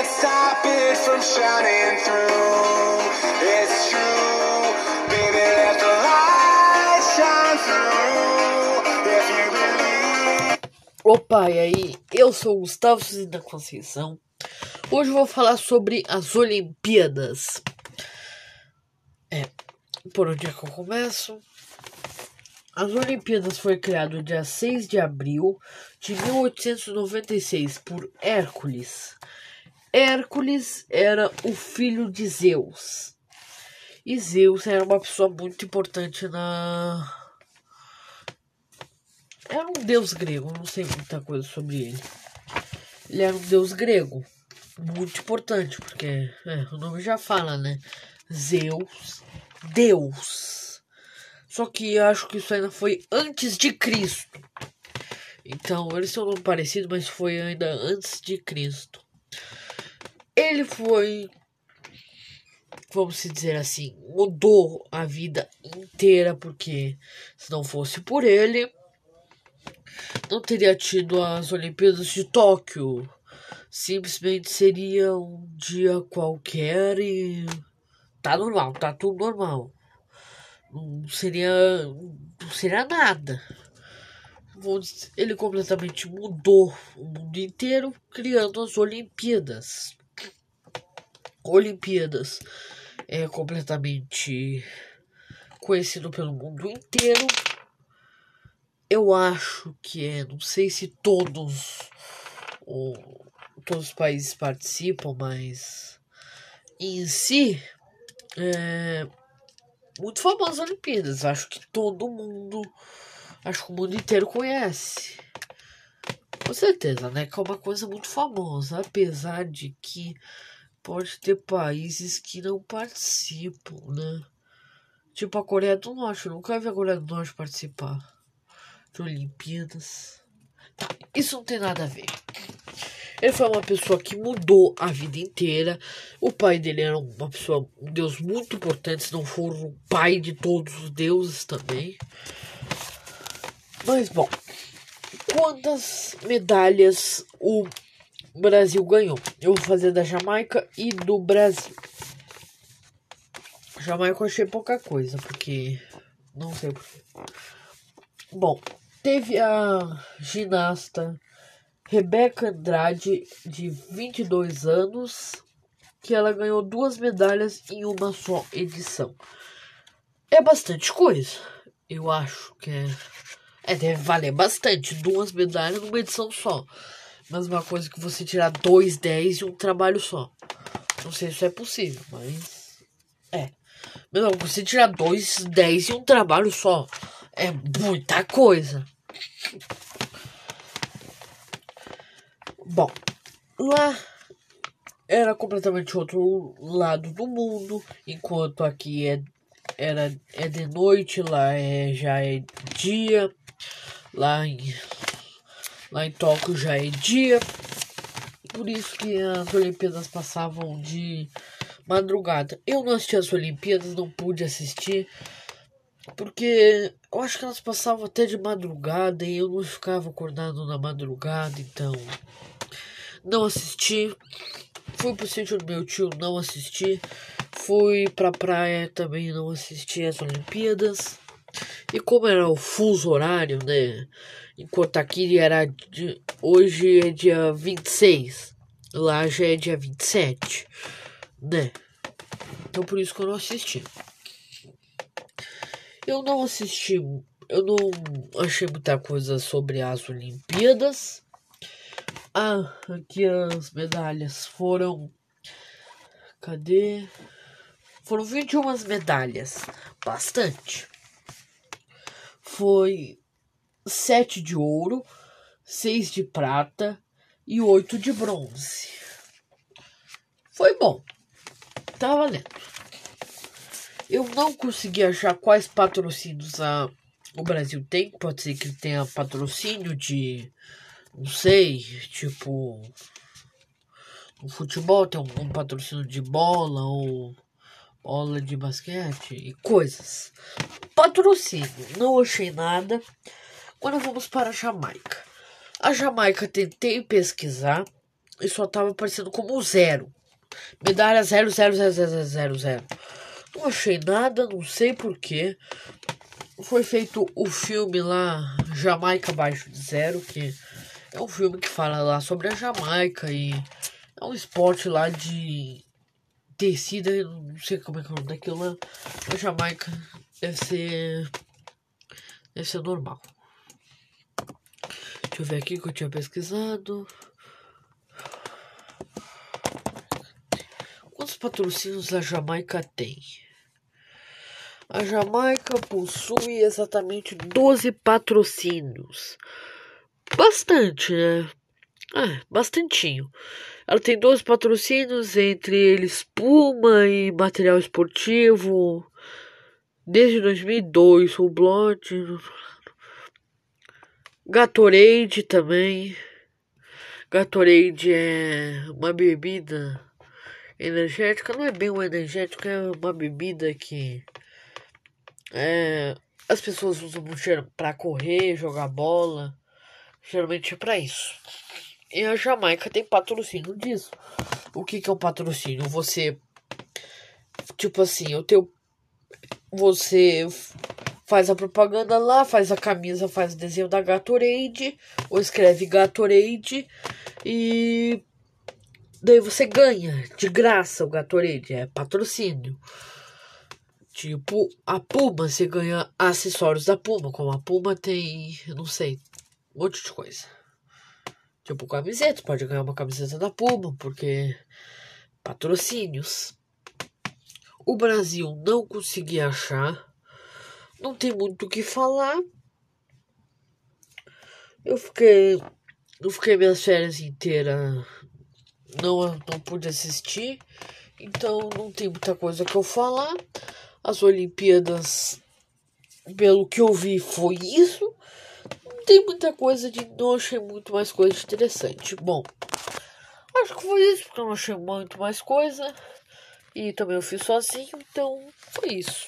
can't stop it from shining through. It's true, baby, let the light shine through. If you believe. Opa, e aí? Eu sou o Gustavo Cizinho da Conceição. Hoje eu vou falar sobre as Olimpíadas. É, por onde é que eu começo? As Olimpíadas foi criado dia 6 de abril de 1896 por Hércules. Hércules era o filho de Zeus. E Zeus era uma pessoa muito importante na. Era um deus grego, não sei muita coisa sobre ele. Ele era um deus grego, muito importante, porque é, o nome já fala, né? Zeus, Deus. Só que acho que isso ainda foi antes de Cristo. Então, eles são um nome parecido, mas foi ainda antes de Cristo. Ele foi, vamos dizer assim, mudou a vida inteira, porque se não fosse por ele, não teria tido as Olimpíadas de Tóquio. Simplesmente seria um dia qualquer e tá normal, tá tudo normal. Não seria, não seria nada. Ele completamente mudou o mundo inteiro, criando as Olimpíadas. Olimpíadas é completamente conhecido pelo mundo inteiro. Eu acho que é, não sei se todos, o, todos os países participam, mas em si é muito famoso as Olimpíadas. Acho que todo mundo, acho que o mundo inteiro conhece. Com certeza, né? Que é uma coisa muito famosa, apesar de que pode ter países que não participam, né? Tipo a Coreia do Norte, eu nunca vi a Coreia do Norte participar de Olimpíadas. Tá, isso não tem nada a ver. Ele foi uma pessoa que mudou a vida inteira. O pai dele era uma pessoa, um deus muito importante, se não for o pai de todos os deuses também. Mas bom, quantas medalhas o Brasil ganhou? Eu vou fazer da Jamaica e do Brasil. Jamaica eu achei pouca coisa, porque não sei porquê. Bom, teve a ginasta Rebeca Andrade, de 22 anos, que ela ganhou duas medalhas em uma só edição. É bastante coisa. Eu acho que é. É, deve valer bastante. Duas medalhas numa edição só. Mas uma coisa que você tirar dois, dez e um trabalho só. Não sei se isso é possível, mas. É. Mas não, você tirar dois, dez e um trabalho só. É muita coisa. Bom, lá era completamente outro lado do mundo, enquanto aqui é, era, é de noite, lá é, já é dia, lá em, lá em Tóquio já é dia, por isso que as Olimpíadas passavam de madrugada. Eu não assisti as Olimpíadas, não pude assistir, porque eu acho que elas passavam até de madrugada e eu não ficava acordado na madrugada, então não assisti. Fui pro sítio do meu tio, não assisti. Fui pra praia também, não assisti as Olimpíadas. E como era o fuso horário, né? Enquanto aqui era. De, hoje é dia 26. Lá já é dia 27. Né? Então por isso que eu não assisti. Eu não assisti. Eu não achei muita coisa sobre as Olimpíadas. Ah, aqui as medalhas foram. Cadê? Foram 21 medalhas. Bastante. Foi 7 de ouro, 6 de prata e 8 de bronze. Foi bom. Tá valendo. Eu não consegui achar quais patrocínios a, o Brasil tem. Pode ser que tenha patrocínio de não sei, tipo. No futebol tem um, um patrocínio de bola ou bola de basquete e coisas. Patrocínio, não achei nada. Agora vamos para a Jamaica. A Jamaica tentei pesquisar e só tava aparecendo como zero. Medalha zero, zero, zero, zero, zero, zero. Não achei nada, não sei porquê. Foi feito o filme lá, Jamaica Abaixo de Zero, que é um filme que fala lá sobre a Jamaica e é um esporte lá de tecida, não sei como é que é o nome daquilo lá. A Jamaica deve ser. deve ser normal. Deixa eu ver aqui que eu tinha pesquisado. Quantos patrocínios a Jamaica tem? A Jamaica possui exatamente 12 patrocínios. Bastante, né? Ah, bastantinho. Ela tem 12 patrocínios, entre eles Puma e material esportivo. Desde 2002, o Blood. Gatorade também. Gatorade é uma bebida energética. Não é bem uma energética, é uma bebida que é, as pessoas usam para correr, jogar bola. Geralmente é para isso. E a Jamaica tem patrocínio disso. O que, que é um patrocínio? Você. Tipo assim, o teu. Você faz a propaganda lá, faz a camisa, faz o desenho da Gatorade, ou escreve Gatorade e daí você ganha de graça o Gatorade, é patrocínio. Tipo, a Puma, você ganha acessórios da Puma, como a Puma tem, não sei, um monte de coisa. Tipo, camiseta, pode ganhar uma camiseta da Puma, porque patrocínios. O Brasil não consegui achar não tem muito o que falar. Eu fiquei. Eu fiquei minhas férias inteiras. Não, não pude assistir. Então não tem muita coisa que eu falar. As Olimpíadas, pelo que eu vi, foi isso. Tem muita coisa de. Não achei muito mais coisa interessante. Bom, acho que foi isso, porque eu não achei muito mais coisa. E também eu fiz sozinho, então foi isso.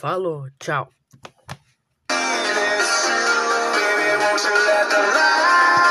Falou, tchau. Baby, won't you let the light